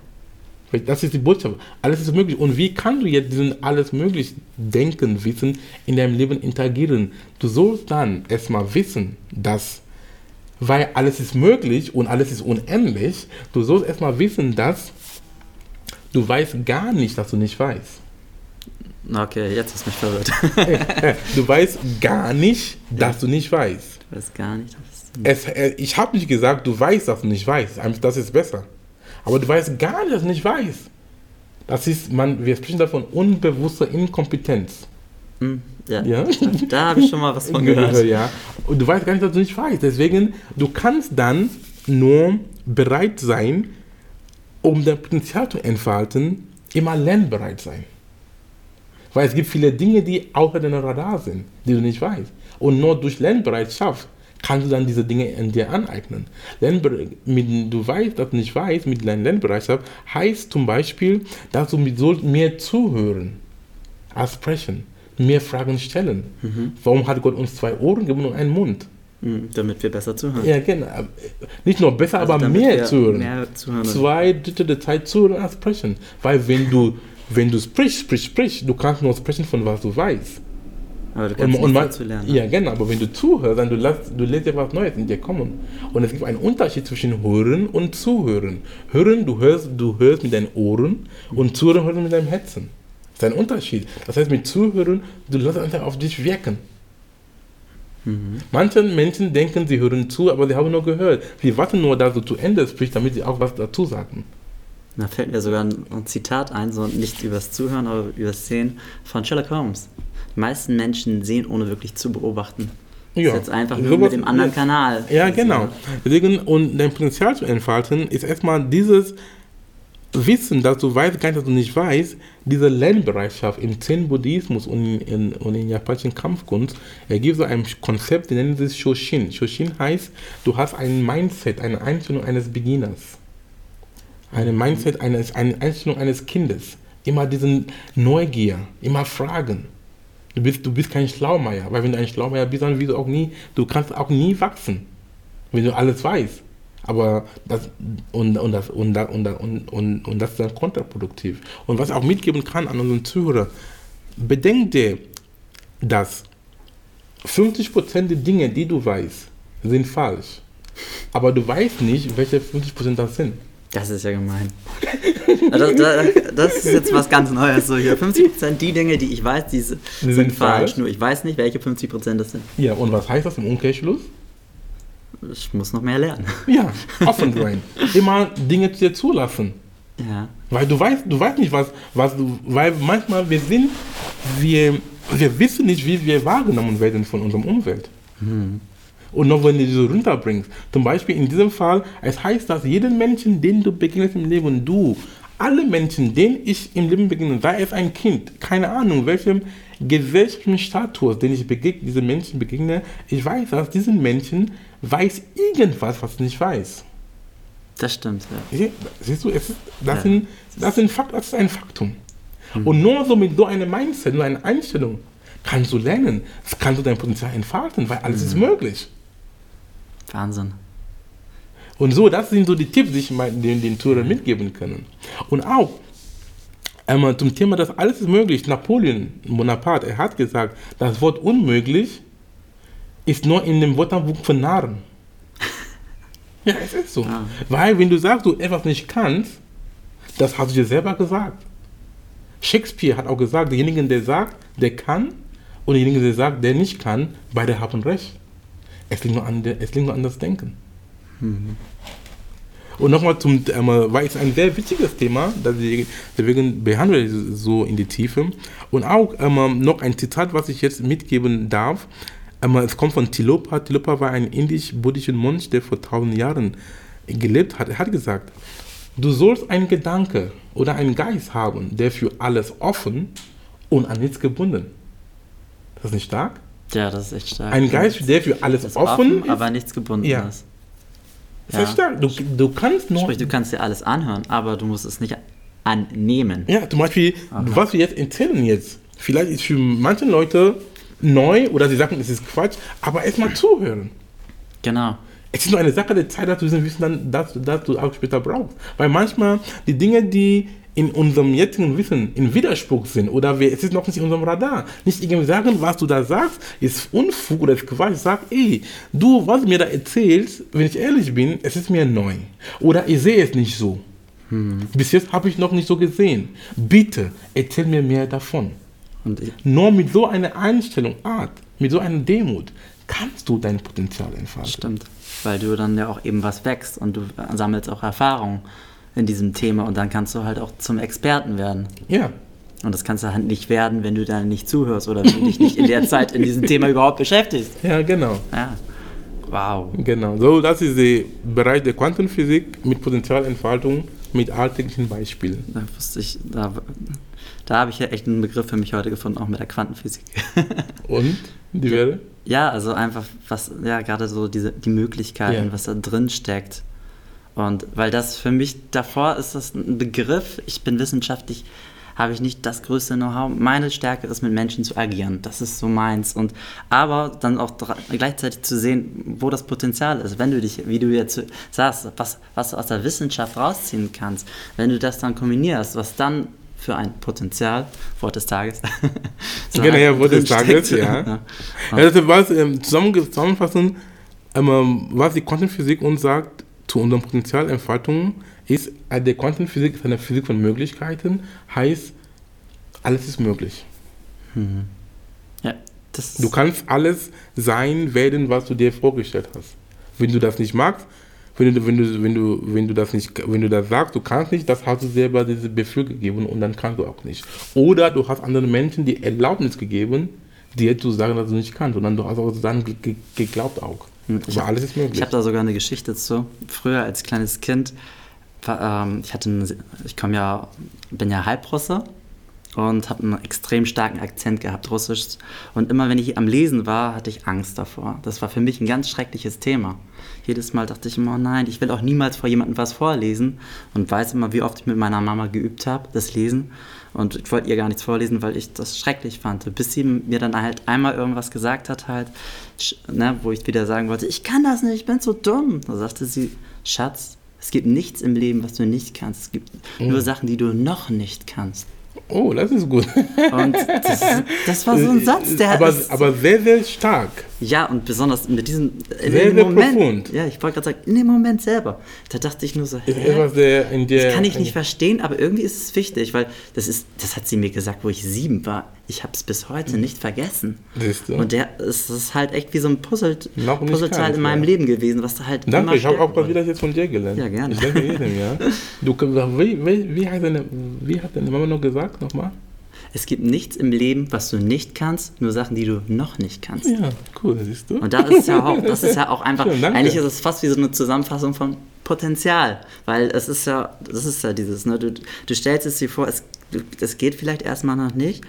Das ist die Botschaft. Alles ist möglich. Und wie kannst du jetzt diesen alles möglich denken, wissen, in deinem Leben interagieren? Du sollst dann erstmal wissen, dass weil alles ist möglich und alles ist unendlich. Du sollst erstmal wissen, dass du weißt gar nicht, dass du nicht weißt. Okay, jetzt ist mich verwirrt. du weißt gar nicht, dass du nicht weißt. Du weißt gar nicht, dass du es, äh, Ich habe nicht gesagt, du weißt, dass du nicht weißt. Das ist besser. Aber du weißt gar nicht, dass du nicht weißt. Das ist, man, wir sprechen davon unbewusster Inkompetenz. Hm, ja. ja. Da habe ich schon mal was von [laughs] gehört. Ja. Und du weißt gar nicht, dass du nicht weißt. Deswegen, du kannst dann nur bereit sein, um dein Potenzial zu entfalten, immer lernbereit sein. Weil es gibt viele Dinge, die außer deinem Radar sind, die du nicht weißt. Und nur durch Lernbereitschaft kannst du dann diese Dinge in dir aneignen. Lernbere mit, du weißt, dass du nicht weißt, mit deiner Lernbereitschaft heißt zum Beispiel, dass du mit so mehr zuhören als sprechen mehr Fragen stellen. Mhm. Warum hat Gott uns zwei Ohren gegeben und einen Mund? Mhm, damit wir besser zuhören. Ja, genau. Nicht nur besser, also aber mehr zuhören. mehr zuhören. Zwei Drittel der Zeit zuhören als sprechen. Weil wenn du, wenn du sprichst, sprichst, sprichst, du kannst nur sprechen von was du weißt. Aber du kannst und, und dazu lernen. Ja, genau. Aber wenn du zuhörst, dann du lässt, du lässt etwas Neues in dir kommen. Und es gibt einen Unterschied zwischen Hören und Zuhören. Hören, du hörst, du hörst mit deinen Ohren und Zuhören hörst mit deinem Herzen. Das ist ein Unterschied. Das heißt, mit Zuhören, du lässt einfach auf dich wirken. Mhm. Manche Menschen denken, sie hören zu, aber sie haben nur gehört. Sie warten nur, dass du zu Ende sprichst, damit sie auch was dazu sagen. Da fällt mir sogar ein, ein Zitat ein, so nicht übers Zuhören, aber übers Sehen von Sherlock Holmes. Die meisten Menschen sehen, ohne wirklich zu beobachten. Ja. Das ist jetzt einfach nur mit dem anderen Kanal. Ja, genau. Deswegen, und dein Potenzial zu entfalten, ist erstmal dieses Wissen, dass du weißt, gar nicht, dass du nicht weißt, diese Lernbereitschaft im Zen-Buddhismus und in, und in japanischen Kampfkunst ergibt so ein Konzept, die nennen sich Shoshin. Shoshin heißt, du hast ein Mindset, eine Einstellung eines Beginners. Eine Mindset, eines, eine Einstellung eines Kindes. Immer diesen Neugier, immer Fragen. Du bist, du bist kein Schlaumeier, weil wenn du ein Schlaumeier bist, dann wirst du auch nie, du kannst auch nie wachsen, wenn du alles weißt. Aber das, und, und, das, und, und, und, und, und das ist dann kontraproduktiv. Und was ich auch mitgeben kann an unseren Zuhörer, bedenkt dir, dass 50% der Dinge, die du weißt, sind falsch. Aber du weißt nicht, welche 50% das sind. Das ist ja gemein. Das, das, das, ist jetzt was ganz Neues. So hier 50% die Dinge, die ich weiß, die sind, sind falsch. falsch. Nur ich weiß nicht, welche 50% das sind. Ja, und was heißt das im Umkehrschluss? Ich muss noch mehr lernen. Ja, offen sein. [laughs] Immer Dinge zu dir zulassen. Ja. Weil du weißt, du weißt nicht, was, was du, weil manchmal wir sind, wir, wir wissen nicht, wie wir wahrgenommen werden von unserer Umwelt. Hm. Und noch wenn du so runterbringst, zum Beispiel in diesem Fall, es heißt, dass jeden Menschen, den du begegnest im Leben, du, alle Menschen, denen ich im Leben begegne, sei es ein Kind, keine Ahnung, welchem gesellschaftlichen Status, den ich begegne, diese Menschen begegne, ich weiß, dass diesen Menschen weiß irgendwas, was ich nicht weiß. Das stimmt, ja. Siehst du, ist, das, ja. sind, das, sind Fakt, das ist ein Faktum. Mhm. Und nur so mit so einem Mindset, nur einer Einstellung, kannst du lernen, kannst du dein Potenzial entfalten, weil alles mhm. ist möglich. Wahnsinn. Und so, das sind so die Tipps, die ich den, den Tourern mhm. mitgeben kann. Und auch einmal zum Thema, dass alles ist möglich. Napoleon Bonaparte, er hat gesagt, das Wort unmöglich ist nur in dem Wörterbuch von Narren. [laughs] ja, es ist so. Ah. Weil, wenn du sagst, du etwas nicht kannst, das hast du dir selber gesagt. Shakespeare hat auch gesagt, derjenige, der sagt, der kann, und derjenige, der sagt, der nicht kann, beide haben recht. Es liegt nur an, der, es liegt nur an das Denken. Mhm. Und nochmal zum, ähm, weil es ein sehr wichtiges Thema, deswegen behandle ich es so in die Tiefe. Und auch ähm, noch ein Zitat, was ich jetzt mitgeben darf. Es kommt von Tilopa. Tilopa war ein indisch-buddhischer Mönch, der vor tausend Jahren gelebt hat. Er hat gesagt, du sollst einen Gedanke oder einen Geist haben, der für alles offen und an nichts gebunden. Ist das nicht stark? Ja, das ist echt stark. Ein Geist, der für alles offen, offen ist, aber nichts gebunden ja. ist. Ja. Sehr stark. Du, du kannst nur. Sprich, du kannst dir alles anhören, aber du musst es nicht annehmen. Ja, zum Beispiel, okay. was wir jetzt erzählen jetzt, vielleicht ist für manche Leute neu oder sie sagen, es ist Quatsch, aber erstmal zuhören. Genau. Es ist nur eine Sache der Zeit, dass du diesen Wissen dann, dass, dass du auch später brauchst. Weil manchmal die Dinge, die in unserem jetzigen Wissen in Widerspruch sind oder wir, es ist noch nicht in unserem Radar. Nicht irgendwie sagen, was du da sagst, ist Unfug oder ist Quatsch. Sag, ey, du, was du mir da erzählst, wenn ich ehrlich bin, es ist mir neu. Oder ich sehe es nicht so. Hm. Bis jetzt habe ich noch nicht so gesehen. Bitte, erzähl mir mehr davon. Nur mit so einer Einstellung, Art, mit so einer Demut, kannst du dein Potenzial entfalten. Stimmt, weil du dann ja auch eben was wächst und du sammelst auch Erfahrung in diesem Thema und dann kannst du halt auch zum Experten werden. Ja. Und das kannst du halt nicht werden, wenn du dann nicht zuhörst oder wenn du dich nicht in der Zeit in diesem Thema überhaupt beschäftigst. Ja, genau. Ja. Wow. Genau. So, das ist der Bereich der Quantenphysik mit Potenzialentfaltung mit alltäglichen Beispielen. Da wusste ich, da, da habe ich ja echt einen Begriff für mich heute gefunden, auch mit der Quantenphysik. [laughs] Und? Die wäre? Ja, also einfach, was, ja, gerade so diese, die Möglichkeiten, ja. was da drin steckt. Und weil das für mich davor ist das ein Begriff, ich bin wissenschaftlich, habe ich nicht das größte Know-how. Meine Stärke ist, mit Menschen zu agieren. Das ist so meins. Und aber dann auch gleichzeitig zu sehen, wo das Potenzial ist. Wenn du dich, wie du jetzt sagst, was, was du aus der Wissenschaft rausziehen kannst, wenn du das dann kombinierst, was dann für ein Potenzial, Wort des Tages. so [laughs] genau, ja, Wort des Tages, ja. ja. Also was, ähm, zusammenfassend, ähm, was die Quantenphysik uns sagt, zu unserer Potenzialentfaltung ist, äh, der Quantenphysik ist eine Physik von Möglichkeiten, heißt, alles ist möglich. Mhm. Ja, du kannst alles sein, werden, was du dir vorgestellt hast. Wenn du das nicht magst, wenn du, wenn du, wenn du, wenn du das nicht, wenn du das sagst, du kannst nicht, das hast du selber diese Befehl gegeben und dann kannst du auch nicht. Oder du hast anderen Menschen die Erlaubnis gegeben, dir zu sagen, dass du nicht kannst, sondern du hast auch dann geglaubt auch. Ich Aber alles ist möglich. Ich habe da sogar eine Geschichte zu. Früher als kleines Kind ähm, ich hatte, eine, ich komme ja, bin ja Halbrusse und habe einen extrem starken Akzent gehabt, Russisch. Und immer wenn ich am Lesen war, hatte ich Angst davor. Das war für mich ein ganz schreckliches Thema. Jedes Mal dachte ich immer, oh nein, ich will auch niemals vor jemandem was vorlesen und weiß immer, wie oft ich mit meiner Mama geübt habe, das Lesen. Und ich wollte ihr gar nichts vorlesen, weil ich das schrecklich fand. Bis sie mir dann halt einmal irgendwas gesagt hat, halt, ne, wo ich wieder sagen wollte, ich kann das nicht, ich bin so dumm. Da sagte sie, Schatz, es gibt nichts im Leben, was du nicht kannst. Es gibt mhm. nur Sachen, die du noch nicht kannst. Oh, das ist gut. Und das, das, war so ein Satz, der aber, ist, aber sehr, sehr stark. Ja, und besonders mit diesem in sehr, dem sehr Moment. Profund. Ja, ich wollte gerade sagen, in dem Moment selber. Da dachte ich nur so, hä, der, in der, das kann ich nicht verstehen, aber irgendwie ist es wichtig, weil das ist, das hat sie mir gesagt, wo ich sieben war. Ich habe es bis heute nicht vergessen. Und der ist, ist halt echt wie so ein Puzzle, Puzzleteil in meinem ja. Leben gewesen, was da halt Danke, ich habe auch mal wieder jetzt von dir gelernt. Ja, gerne. Ich danke jedem, ja. [laughs] Du, wie, wie, wie, hat deine, wie hat deine Mama noch gesagt, nochmal? Es gibt nichts im Leben, was du nicht kannst, nur Sachen, die du noch nicht kannst. Ja, cool, siehst du. Und das ist ja auch, das ist ja auch [laughs] einfach, Schön, eigentlich ist es fast wie so eine Zusammenfassung von Potenzial, weil es ist ja, das ist ja dieses, ne, du, du stellst es dir vor, es, es geht vielleicht erstmal noch nicht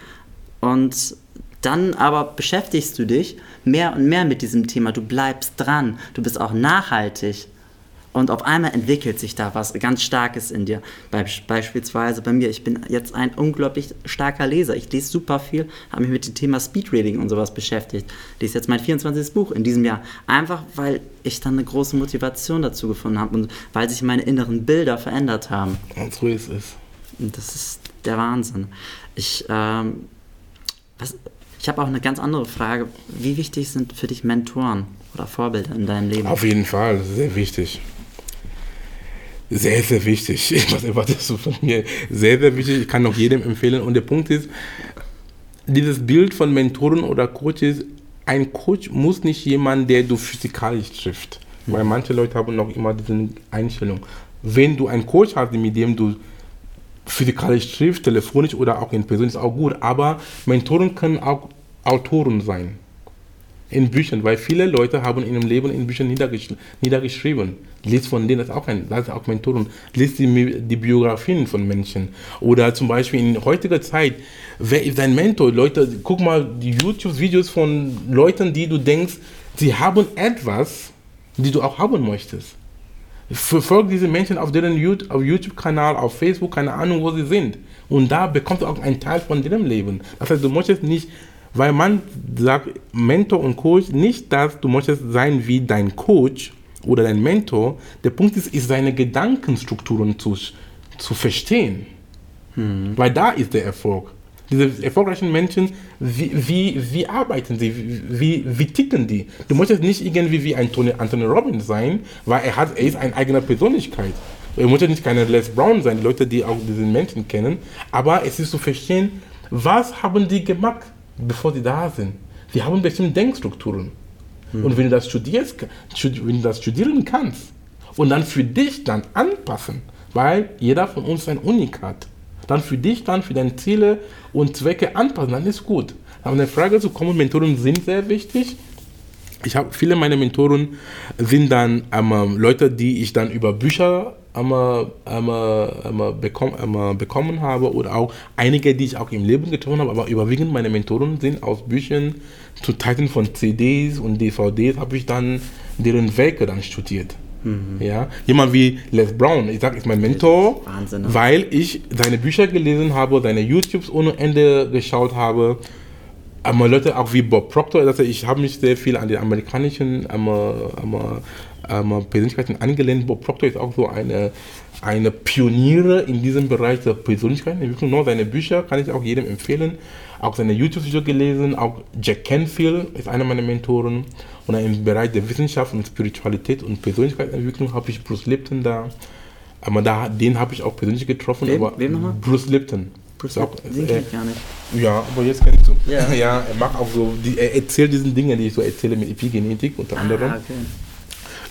und dann aber beschäftigst du dich mehr und mehr mit diesem Thema, du bleibst dran, du bist auch nachhaltig und auf einmal entwickelt sich da was ganz Starkes in dir. beispielsweise bei mir, ich bin jetzt ein unglaublich starker Leser. Ich lese super viel, habe mich mit dem Thema Speedreading und sowas beschäftigt. Lese jetzt mein 24. Buch in diesem Jahr. Einfach weil ich dann eine große Motivation dazu gefunden habe und weil sich meine inneren Bilder verändert haben. Und so ist es. Das ist der Wahnsinn. Ich, ähm, was, ich habe auch eine ganz andere Frage. Wie wichtig sind für dich Mentoren oder Vorbilder in deinem Leben? Auf jeden Fall, sehr wichtig sehr, sehr wichtig. [laughs] Was du von mir? Sehr, sehr wichtig. Ich kann auch jedem empfehlen. Und der Punkt ist, dieses Bild von Mentoren oder Coaches, ein Coach muss nicht jemand, der du physikalisch trifft. Weil manche Leute haben noch immer diese Einstellung. Wenn du einen Coach hast, mit dem du physikalisch triffst, telefonisch oder auch in Person, ist auch gut. Aber Mentoren können auch Autoren sein in Büchern, weil viele Leute haben in ihrem Leben in Büchern niedergesch niedergeschrieben. Lies von denen, das ist auch ein, das ist auch Mentoren. Lies die, die Biografien von Menschen. Oder zum Beispiel in heutiger Zeit, wer ist dein Mentor? Leute, guck mal die YouTube-Videos von Leuten, die du denkst, sie haben etwas, die du auch haben möchtest. Verfolge diese Menschen auf deren YouTube-Kanal, auf Facebook, keine Ahnung, wo sie sind. Und da bekommst du auch einen Teil von deren Leben. Das heißt, du möchtest nicht weil man sagt, Mentor und Coach, nicht, dass du möchtest sein wie dein Coach oder dein Mentor. Der Punkt ist, ist seine Gedankenstrukturen zu, zu verstehen. Hm. Weil da ist der Erfolg. Diese erfolgreichen Menschen, wie, wie, wie arbeiten sie? Wie, wie ticken die? Du möchtest nicht irgendwie wie ein Tony, Anthony Robbins sein, weil er, hat, er ist eine eigene Persönlichkeit. Er muss nicht keine Les Brown sein, die Leute, die auch diesen Menschen kennen. Aber es ist zu verstehen, was haben die gemacht? Bevor sie da sind. Sie haben bestimmte Denkstrukturen. Hm. Und wenn du das studierst, wenn du das studieren kannst und dann für dich dann anpassen, weil jeder von uns ein Unikat, dann für dich dann für deine Ziele und Zwecke anpassen, dann ist gut. Aber eine Frage zu kommen, Mentoren sind sehr wichtig. Ich habe viele meiner Mentoren sind dann ähm, Leute, die ich dann über Bücher einmal, einmal, einmal, bekomm, einmal bekommen habe oder auch einige, die ich auch im Leben getroffen habe, aber überwiegend meine Mentoren sind aus Büchern, zu Teilen von CDs und DVDs habe ich dann deren Werke dann studiert. Mhm. Ja, jemand wie Les Brown, ich sage, ist mein Mentor, Wahnsinn, ne? weil ich seine Bücher gelesen habe, seine YouTubes ohne Ende geschaut habe. Aber Leute auch wie Bob Proctor, also ich habe mich sehr viel an den amerikanischen einmal, einmal ähm, Persönlichkeiten angelehnt. Bob Proctor ist auch so eine, eine Pioniere in diesem Bereich der Persönlichkeitsentwicklung. Nur seine Bücher kann ich auch jedem empfehlen. Auch seine YouTube-Videos gelesen. Auch Jack Canfield ist einer meiner Mentoren. Und im Bereich der Wissenschaft und Spiritualität und Persönlichkeitsentwicklung habe ich Bruce Lipton da. Aber da, den habe ich auch persönlich getroffen. Wem, wem nochmal? Bruce Lipton. Bruce auch, den kenne ich gar nicht. Ja, aber jetzt kennst du. Ja, [laughs] ja er macht auch so, die, er erzählt diesen Dingen, die ich so erzähle mit Epigenetik unter anderem. Ah, okay.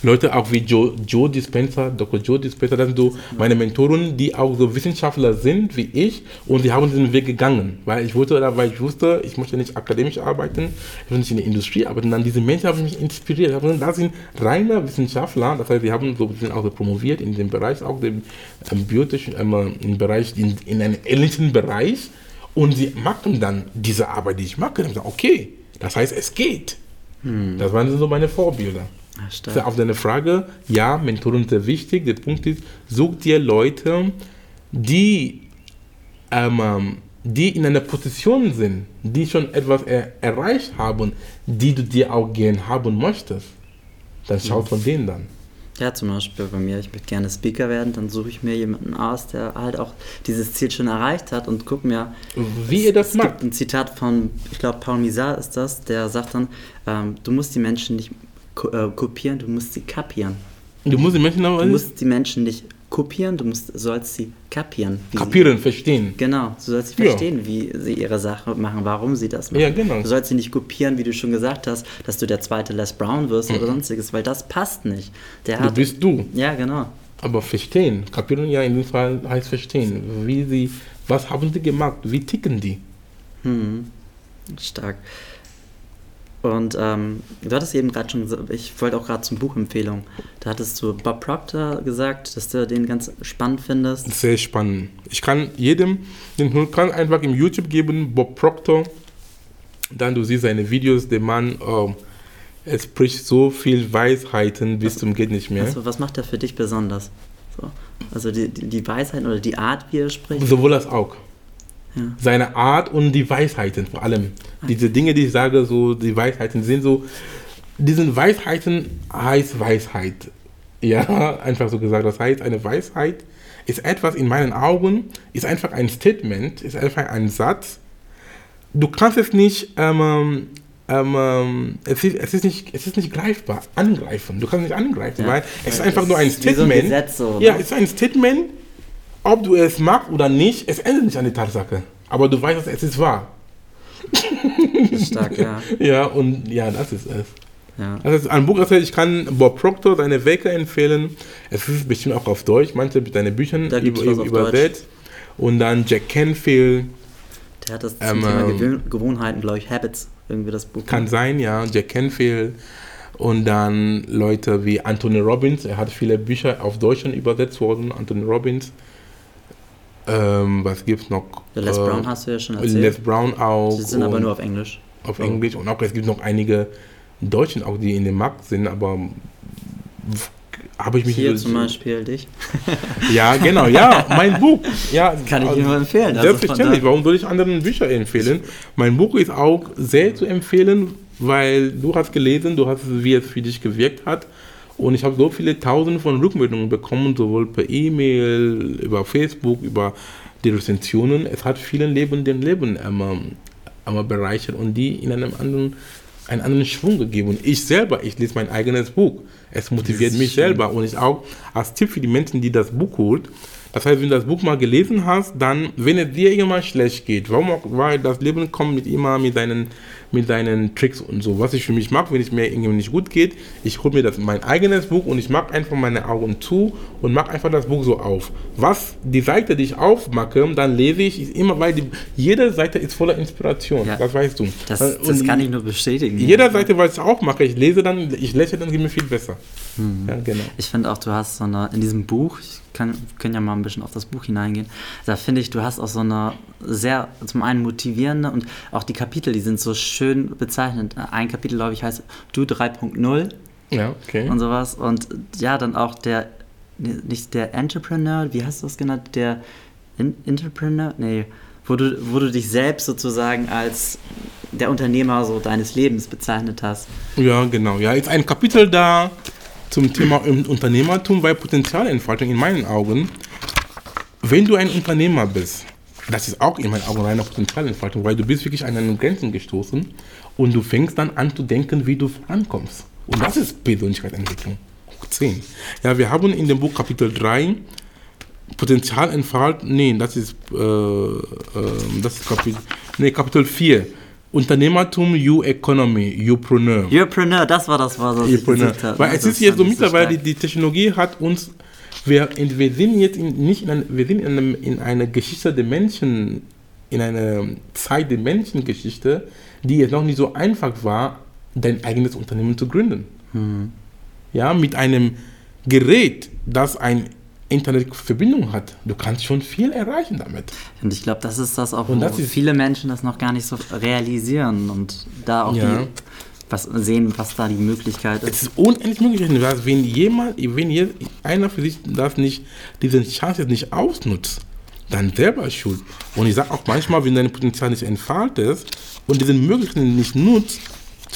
Leute auch wie Joe, Joe Dispenza, Dr. Joe Dispenza, das sind so meine Mentoren, die auch so Wissenschaftler sind wie ich und die haben diesen Weg gegangen, weil ich wollte, weil ich wusste, ich möchte nicht akademisch arbeiten, ich will nicht in der Industrie arbeiten. Dann diese Menschen haben mich inspiriert. Das sind reine Wissenschaftler, das heißt, sie haben so sind auch so promoviert in dem Bereich, auch dem ähm, biotischen, ähm, im Bereich, in, in einem ähnlichen Bereich und sie machen dann diese Arbeit, die ich mache. Dann sagen, okay, das heißt, es geht. Hm. Das waren so meine Vorbilder. Ja, auf deine Frage, ja, Mentoren sind sehr wichtig. Der Punkt ist, such dir Leute, die, ähm, die in einer Position sind, die schon etwas er erreicht haben, die du dir auch gern haben möchtest. Dann schau mhm. von denen dann. Ja, zum Beispiel bei mir, ich möchte gerne Speaker werden, dann suche ich mir jemanden aus, der halt auch dieses Ziel schon erreicht hat und guck mir. Wie ihr das es macht. Gibt ein Zitat von, ich glaube, Paul Misar ist das, der sagt dann, ähm, du musst die Menschen nicht ko äh, kopieren, du musst sie kapieren. Du musst die Menschen aber Du musst die Menschen nicht kopieren, du musst, sollst sie kapieren. Kapieren, sie, verstehen. Genau, du sollst sie verstehen, ja. wie sie ihre Sache machen, warum sie das machen. Ja, genau. Du sollst sie nicht kopieren, wie du schon gesagt hast, dass du der zweite Les Brown wirst mhm. oder sonstiges, weil das passt nicht. Der du bist du. Ja, genau. Aber verstehen, kapieren ja in dem Fall heißt verstehen. Wie sie, was haben sie gemacht, wie ticken die? Hm. Stark. Und ähm, du hattest eben gerade schon, ich wollte auch gerade zum Buchempfehlung. Da hattest du Bob Proctor gesagt, dass du den ganz spannend findest. Sehr spannend. Ich kann jedem, den kann einfach im YouTube geben, Bob Proctor. Dann du siehst seine Videos, der Mann, oh, er spricht so viel Weisheiten bis was, zum geht nicht mehr. Also, was macht er für dich besonders? So. Also die, die, die Weisheiten oder die Art, wie er spricht? Sowohl als auch. Seine Art und die Weisheiten vor allem. Diese Dinge, die ich sage, so die Weisheiten sind so, diesen Weisheiten heißt Weisheit. Ja, [laughs] einfach so gesagt. Das heißt, eine Weisheit ist etwas in meinen Augen, ist einfach ein Statement, ist einfach ein Satz. Du kannst es nicht, ähm, ähm, es, ist, es, ist nicht, es ist nicht greifbar, angreifen. Du kannst nicht angreifen, ja. weil es ist einfach nur ein Statement. So ein Gesetz, so, ja, ne? es ist ein Statement, ob du es magst oder nicht, es ändert nicht an die Tatsache. Aber du weißt, es ist wahr. Das ist stark, ja. [laughs] ja, und ja, das ist es. Ja. Das ist ein Buch, also ich kann Bob Proctor seine Werke empfehlen. Es ist bestimmt auch auf Deutsch, manche seine Bücher über, übersetzt. Und dann Jack Canfield. Der hat das zum ähm, Thema ähm, Gewohnheiten, glaube ich, Habits, irgendwie das Buch. Kann sein, ja. Jack Canfield. Und dann Leute wie Anthony Robbins. Er hat viele Bücher auf Deutsch übersetzt worden. Anthony Robbins. Ähm, was gibt's noch? Ja, Les Brown äh, hast du ja schon erzählt. Les Brown auch. Die sind aber nur auf Englisch. Auf Englisch und auch es gibt noch einige Deutschen auch, die in dem Markt sind, aber habe ich mich hier zum Beispiel dich. [laughs] ja, genau, ja, mein Buch. Ja, kann ich also, nur empfehlen. Also selbstverständlich. Warum soll ich anderen Bücher empfehlen? Mein Buch ist auch sehr zu empfehlen, weil du hast gelesen, du hast es, wie es für dich gewirkt hat. Und ich habe so viele Tausende von Rückmeldungen bekommen, sowohl per E-Mail, über Facebook, über die Rezensionen. Es hat vielen Leben den Leben einmal, einmal bereichert und die in einem anderen, einen anderen Schwung gegeben. Und ich selber, ich lese mein eigenes Buch. Es motiviert mich schön. selber. Und ich auch als Tipp für die Menschen, die das Buch holt, das heißt, wenn du das Buch mal gelesen hast, dann, wenn es dir irgendwann schlecht geht, warum auch, weil das Leben kommt mit immer mit deinen mit deinen Tricks und so. Was ich für mich mache, wenn es mir irgendwie nicht gut geht, ich hole mir das mein eigenes Buch und ich mache einfach meine Augen zu und mache einfach das Buch so auf. Was die Seite, die ich aufmache, dann lese ich, immer, weil die, jede Seite ist voller Inspiration. Ja. Das weißt du. Das, das kann ich nur bestätigen. Jede Seite, was ich auch mache, ich lese dann, ich lächle, dann geht mir viel besser. Mhm. Ja, genau. Ich finde auch, du hast so eine, in diesem Buch, ich kann, können ja mal ein bisschen auf das Buch hineingehen, da finde ich, du hast auch so eine sehr, zum einen motivierende und auch die Kapitel, die sind so schön bezeichnet. Ein Kapitel, glaube ich, heißt Du 3.0. Ja, okay. Und sowas. Und ja, dann auch der, nicht der Entrepreneur, wie hast du das genannt? Der In Entrepreneur? Nee, wo du, wo du dich selbst sozusagen als der Unternehmer so deines Lebens bezeichnet hast. Ja, genau. Ja, ist ein Kapitel da zum Thema Unternehmertum, weil Potenzialentfaltung in meinen Augen, wenn du ein Unternehmer bist, das ist auch in meinen Augen eine Potenzialentfaltung, weil du bist wirklich an deine Grenzen gestoßen und du fängst dann an zu denken, wie du vorankommst. Und das ist Persönlichkeitsentwicklung. 10. Ja, wir haben in dem Buch Kapitel 3 Potenzialentfaltung, nee, das ist, äh, äh, das ist Kapitel, nee, Kapitel 4. Unternehmertum, You Economy, Youpreneur. Youpreneur, das war das was ich gesucht habe. Weil es ist jetzt so mittlerweile, die, die Technologie hat uns, wir, wir sind jetzt in, nicht in, eine, wir sind in, einem, in einer Geschichte der Menschen, in einer Zeit der Menschengeschichte, die jetzt noch nicht so einfach war, dein eigenes Unternehmen zu gründen. Mhm. Ja, mit einem Gerät, das ein Internetverbindung hat, du kannst schon viel erreichen damit. Und ich glaube, das ist das auch, und wo viele Menschen das noch gar nicht so realisieren und da auch ja. die, was sehen, was da die Möglichkeit ist. Es ist unendlich möglich, wenn jemand, wenn je, einer für sich das nicht, diese Chance nicht ausnutzt, dann selber schuld. Und ich sage auch manchmal, wenn dein Potenzial nicht entfaltet und diese Möglichkeiten nicht nutzt,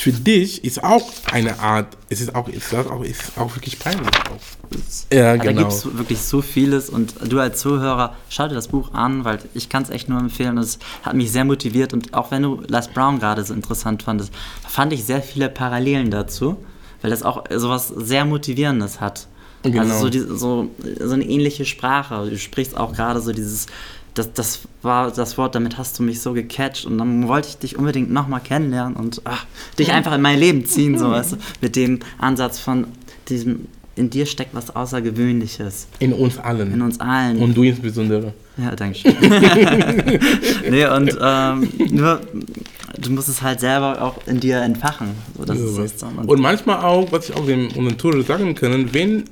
für dich ist auch eine Art, es ist auch, ist auch, ist auch wirklich peinlich. Auch. Ja, genau. Da gibt es wirklich so vieles und du als Zuhörer, schau dir das Buch an, weil ich kann es echt nur empfehlen. Es hat mich sehr motiviert und auch wenn du Les Brown gerade so interessant fandest, fand ich sehr viele Parallelen dazu, weil das auch sowas sehr Motivierendes hat. Genau. Also so, die, so, so eine ähnliche Sprache. Du sprichst auch gerade so dieses das, das war das Wort, damit hast du mich so gecatcht und dann wollte ich dich unbedingt nochmal kennenlernen und ach, dich einfach in mein Leben ziehen, so weißt du, mit dem Ansatz von diesem, in dir steckt was Außergewöhnliches. In uns allen. In uns allen. Und du insbesondere. Ja, danke [laughs] schön. [laughs] nee, und ähm, nur, du musst es halt selber auch in dir entfachen. So, das ja, ist und, und, manchmal auch, was ich auch dem unseren sagen können, wenn,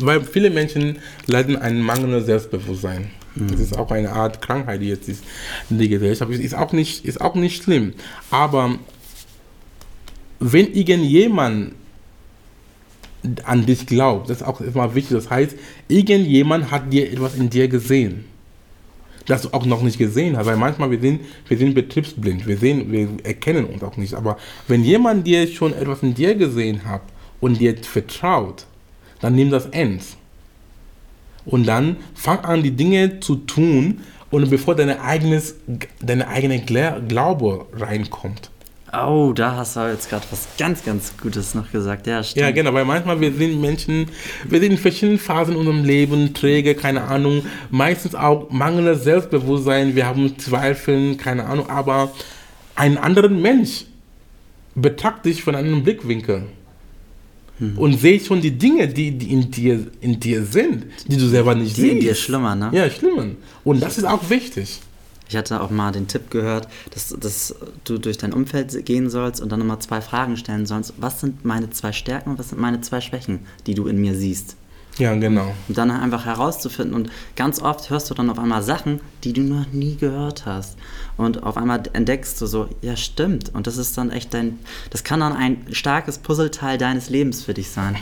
weil viele Menschen leiden ein mangelndes Selbstbewusstsein. Das ist auch eine Art Krankheit, die jetzt ist in der Gesellschaft ist. Ist auch nicht, ist auch nicht schlimm. Aber wenn irgendjemand an dich glaubt, das ist auch immer wichtig. Das heißt, irgendjemand hat dir etwas in dir gesehen, das du auch noch nicht gesehen hast. Weil manchmal wir sind, wir sind betriebsblind, wir sehen, wir erkennen uns auch nicht. Aber wenn jemand dir schon etwas in dir gesehen hat und dir vertraut, dann nimm das ernst. Und dann fang an, die Dinge zu tun, und bevor deine, eigenes, deine eigene Glaube reinkommt. Oh, da hast du jetzt gerade was ganz, ganz Gutes noch gesagt. Ja, stimmt. Ja, genau, weil manchmal wir sind Menschen, wir sind in verschiedenen Phasen in unserem Leben, träge, keine Ahnung, meistens auch mangelndes Selbstbewusstsein, wir haben Zweifel, keine Ahnung, aber ein anderer Mensch betrachtet dich von einem Blickwinkel mhm. und sehe schon die Dinge, die, die in, dir, in dir sind, die du selber nicht die siehst. Die in dir schlummern, ne? Ja, schlummern. Und das ist auch wichtig. Ich hatte auch mal den Tipp gehört, dass, dass du durch dein Umfeld gehen sollst und dann nochmal zwei Fragen stellen sollst. Was sind meine zwei Stärken und was sind meine zwei Schwächen, die du in mir siehst? Ja, genau. Und dann einfach herauszufinden. Und ganz oft hörst du dann auf einmal Sachen, die du noch nie gehört hast. Und auf einmal entdeckst du so, ja, stimmt. Und das ist dann echt dein, das kann dann ein starkes Puzzleteil deines Lebens für dich sein.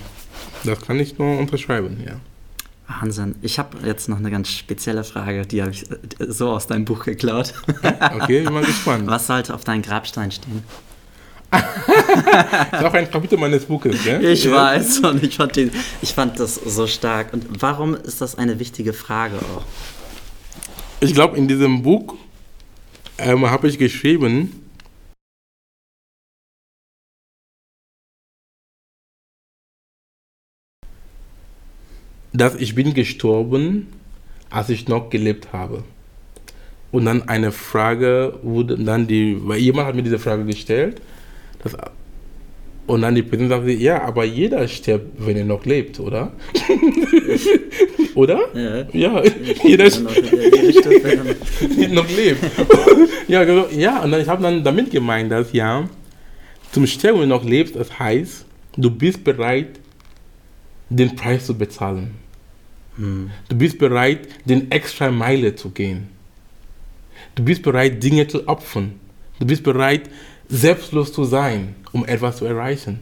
Das kann ich nur unterschreiben, ja. Wahnsinn. Ich habe jetzt noch eine ganz spezielle Frage, die habe ich so aus deinem Buch geklaut. [laughs] Okay, bin mal [laughs] gespannt. Was sollte auf deinem Grabstein stehen? Das [laughs] ist auch ein Kapitel meines Buches, ne? Ich ja. weiß und ich fand, den, ich fand das so stark. Und warum ist das eine wichtige Frage auch? Ich glaube, in diesem Buch ähm, habe ich geschrieben, dass ich bin gestorben, als ich noch gelebt habe. Und dann eine Frage wurde dann die, weil jemand hat mir diese Frage gestellt das, und dann die Person sagt, ja, aber jeder stirbt, wenn er noch lebt, oder? [laughs] oder? Ja, ja [laughs] jeder, jeder stirbt, wenn er noch [laughs] lebt. ja, genau. ja, und dann, ich habe dann damit gemeint, dass ja, zum Sterben, wenn du noch lebst, das heißt, du bist bereit, den Preis zu bezahlen. Hm. Du bist bereit, den extra Meile zu gehen. Du bist bereit, Dinge zu opfern. Du bist bereit, selbstlos zu sein, um etwas zu erreichen.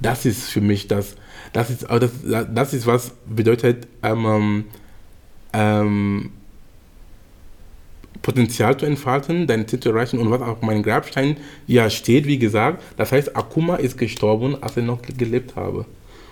Das ist für mich das, das ist, das, das ist was bedeutet, ähm, ähm, Potenzial zu entfalten, dein Ziel zu erreichen und was auf meinem Grabstein ja steht, wie gesagt, das heißt, Akuma ist gestorben, als er noch gelebt habe.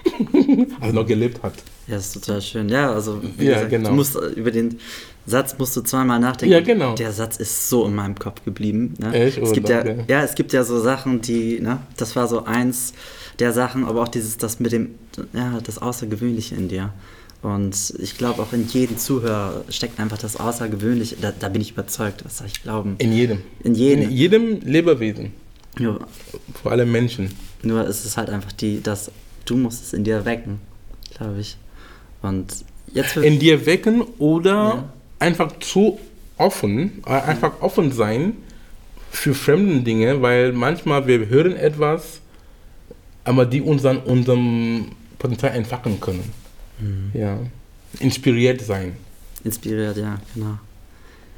[laughs] als er noch gelebt hat. Ja, ist total schön. Ja, also ja, gesagt, genau. du musst über den Satz musst du zweimal nachdenken. Ja, genau. Der Satz ist so in meinem Kopf geblieben. Ne? Echt? Es gibt ja, ja, es gibt ja so Sachen, die, ne, das war so eins der Sachen, aber auch dieses, das mit dem, ja, das Außergewöhnliche in dir. Und ich glaube, auch in jedem Zuhörer steckt einfach das Außergewöhnliche. Da, da bin ich überzeugt, was soll ich glauben. In jedem. In jedem. In jedem Lebewesen. Ja, Vor allem Menschen. nur ist es halt einfach die, dass du musst es in dir wecken, glaube ich. Und jetzt In dir wecken oder Ja. Einfach zu offen, äh, einfach offen sein für fremde Dinge, weil manchmal wir hören etwas, aber die uns dann unserem Potenzial entfachen können. Ja. Inspiriert sein. inspiriert, ja, genau.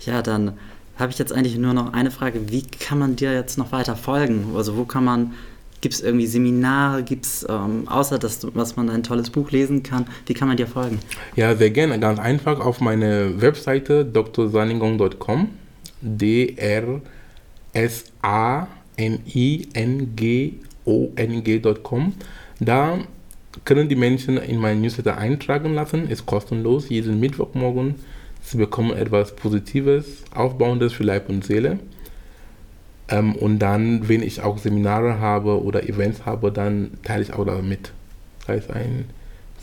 Ja, dann habe ich jetzt eigentlich nur noch eine Frage. Wie kann man dir jetzt noch weiter folgen? Also wo kann man, gibt es irgendwie Seminare, gibt es, ähm, außer dass, du- was man ein tolles Buch lesen kann, wie kann man dir folgen? Ja, sehr gerne. Ganz einfach auf meine Webseite drsaningong.com. D-R-S-A-N-I-N-G-O-N-G.com. Da können die Menschen in meinen Newsletter eintragen lassen. Ist kostenlos. Jeden Mittwochmorgen. Sie bekommen etwas Positives, Aufbauendes für Leib und Seele. Ähm, und dann, wenn ich auch Seminare habe oder Events habe, dann teile ich auch damit. Das heißt, ein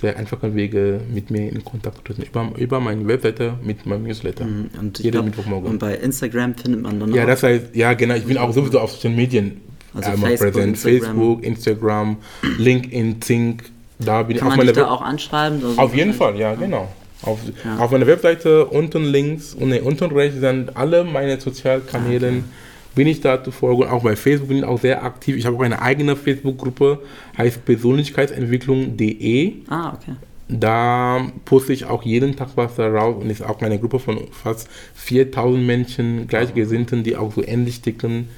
sehr einfacher Wege, mit mir in Kontakt zu treten. Über, über meine Webseite mit meinem Newsletter. Mhm, Und, ich Jeden glaub, Mittwochmorgen. und bei Instagram findet man dann Ja, auch- das heißt, ja genau, ich bin auch sowieso auf sozialen Medien Also einmal Facebook, präsent. Instagram. Facebook, Instagram, LinkedIn, Zink, da bin ich kann auf man dich da auch anschreiben? Also Auf jeden Fall, ja, genau. Auf, Ja. auf meiner Webseite unten links und unten rechts sind alle meine Sozialkanäle. Ah, okay. Bin ich da zu folgen. Auch bei Facebook bin ich auch sehr aktiv. Ich habe auch eine eigene Facebook-Gruppe, heißt persönlichkeitsentwicklung.de. Ah, okay. Da poste ich auch jeden Tag was darauf und ist auch eine Gruppe von fast 4000 Menschen, Gleichgesinnten, die auch so ähnlich ticken.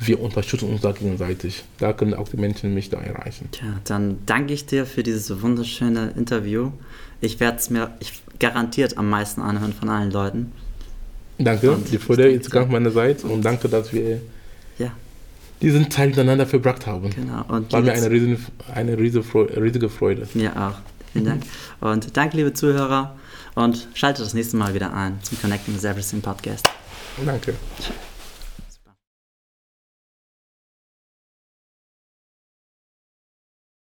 Wir unterstützen uns da gegenseitig. Da können auch die Menschen mich da erreichen. Tja, dann danke ich dir für dieses wunderschöne Interview. Ich werde es mir ich, garantiert am meisten anhören von allen Leuten. Danke, Und die Freude ist ganz meinerseits und danke, dass wir Ja, diesen Zeit miteinander verbracht haben. genau. Und War mir eine, riesen, eine riesige Freude. Mir auch. Vielen Dank. Und danke, liebe Zuhörer. Und schaltet das nächste Mal wieder ein zum Connecting with Everything Podcast. Danke.